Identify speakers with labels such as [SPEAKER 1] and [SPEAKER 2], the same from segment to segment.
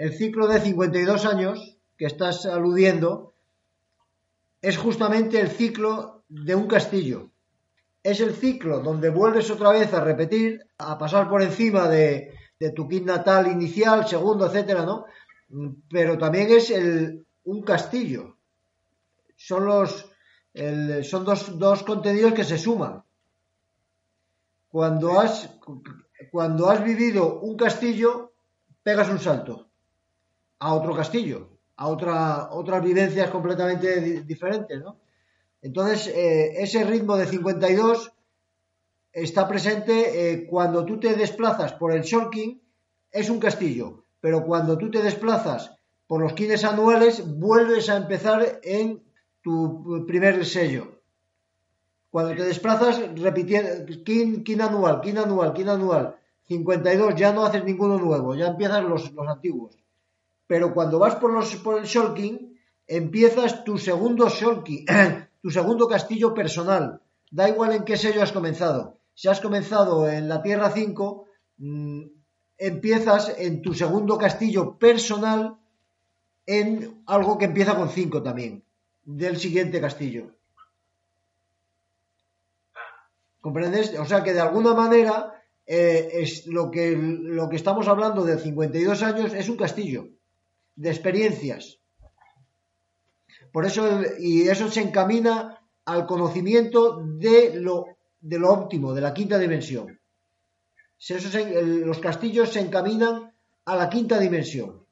[SPEAKER 1] El ciclo de 52 años que estás aludiendo es justamente el ciclo de un castillo. Es el ciclo donde vuelves otra vez a repetir, a pasar por encima de, tu kit natal inicial, segundo, etcétera, ¿no? Pero también es el, un castillo. Son los son dos, dos contenidos que se suman. Cuando has, cuando has vivido un castillo, pegas un salto a otro castillo a otra, otras vivencias completamente diferentes, ¿no? Entonces, eh, ese ritmo de 52 está presente eh, cuando tú te desplazas por el Shulking, es un castillo, pero cuando tú te desplazas por los kines anuales, vuelves a empezar en tu primer sello. Cuando te desplazas repitiendo kin, kin anual, kin anual, kin anual, 52, ya no haces ninguno nuevo, ya empiezas los, los antiguos pero cuando vas por, el Shulking, empiezas tu segundo Shulking, tu segundo castillo personal. Da igual en qué sello has comenzado. Si has comenzado en la Tierra 5, mm, empiezas en tu segundo castillo personal en algo que empieza con 5 también, del siguiente castillo. ¿Comprendes? O sea que de alguna manera eh, es lo, que, lo que estamos hablando de 52 años es un castillo de experiencias. Por eso, y eso se encamina al conocimiento de lo, de lo óptimo, de la quinta dimensión. los castillos se encaminan a la quinta dimensión.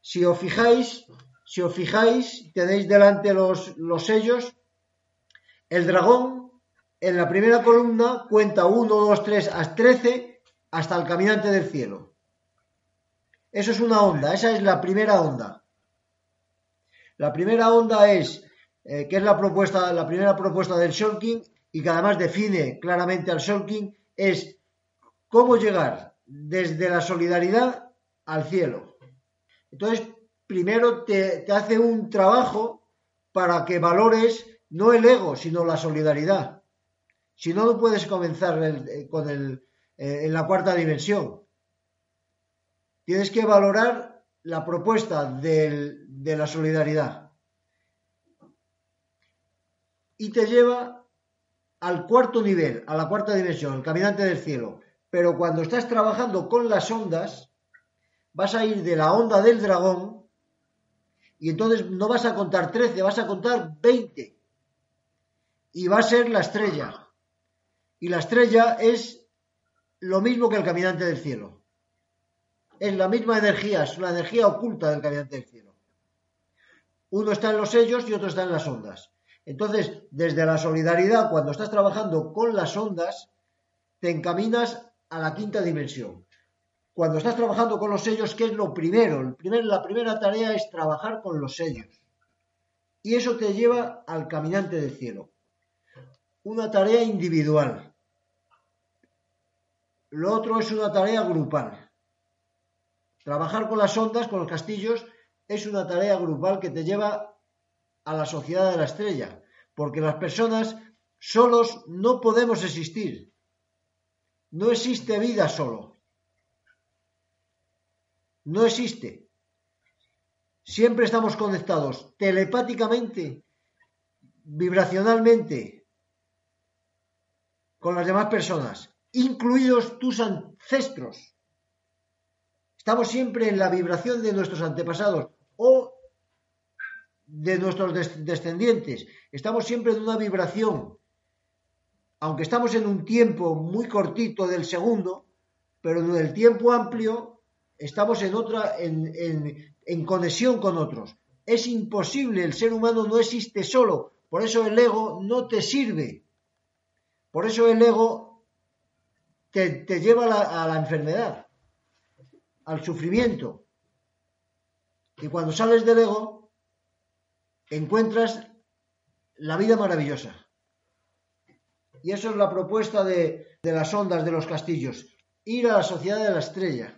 [SPEAKER 1] Si os fijáis, si os fijáis, tenéis delante los, los sellos, el dragón en la primera columna cuenta 1, 2, 3, hasta 13 hasta el caminante del cielo. Eso es una onda, esa es la primera onda. La primera onda es, eh, que es la propuesta, la primera propuesta del Shulking y que además define claramente al Shulking, es cómo llegar desde la solidaridad al cielo. Entonces, primero te, hace un trabajo para que valores no el ego, sino la solidaridad. Si no, no puedes comenzar con el, eh, en la cuarta dimensión tienes que valorar la propuesta de la solidaridad. Y te lleva al cuarto nivel, a la cuarta dimensión, el caminante del cielo. Pero cuando estás trabajando con las ondas, vas a ir de la onda del dragón y entonces no vas a contar 13, vas a contar 20. Y va a ser la estrella. Y la estrella es lo mismo que el caminante del cielo es la misma energía, es una energía oculta del caminante del cielo. Uno está en los sellos y otro está en las ondas. Entonces, desde la solidaridad, cuando estás trabajando con las ondas, te encaminas a la quinta dimensión. Cuando estás trabajando con los sellos, ¿qué es lo primero? la primera tarea es trabajar con los sellos. Y eso te lleva al caminante del cielo. Una tarea individual. Lo otro es una tarea grupal. Trabajar con las ondas, con los castillos, es una tarea grupal que te lleva a la sociedad de la estrella, porque las personas solos no podemos existir. No existe vida solo. No existe. Siempre estamos conectados telepáticamente, vibracionalmente, con las demás personas, incluidos tus ancestros. Estamos siempre en la vibración de nuestros antepasados o de nuestros descendientes. Estamos siempre en una vibración. Aunque estamos en un tiempo muy cortito del segundo, pero en el tiempo amplio estamos en otra, en, conexión con otros. Es imposible, el ser humano no existe solo, por eso el ego no te sirve. Por eso el ego te, lleva a la enfermedad al sufrimiento. Y cuando sales del ego, encuentras la vida maravillosa. Y eso es la propuesta de, de las ondas de los castillos. Ir a la sociedad de la estrella.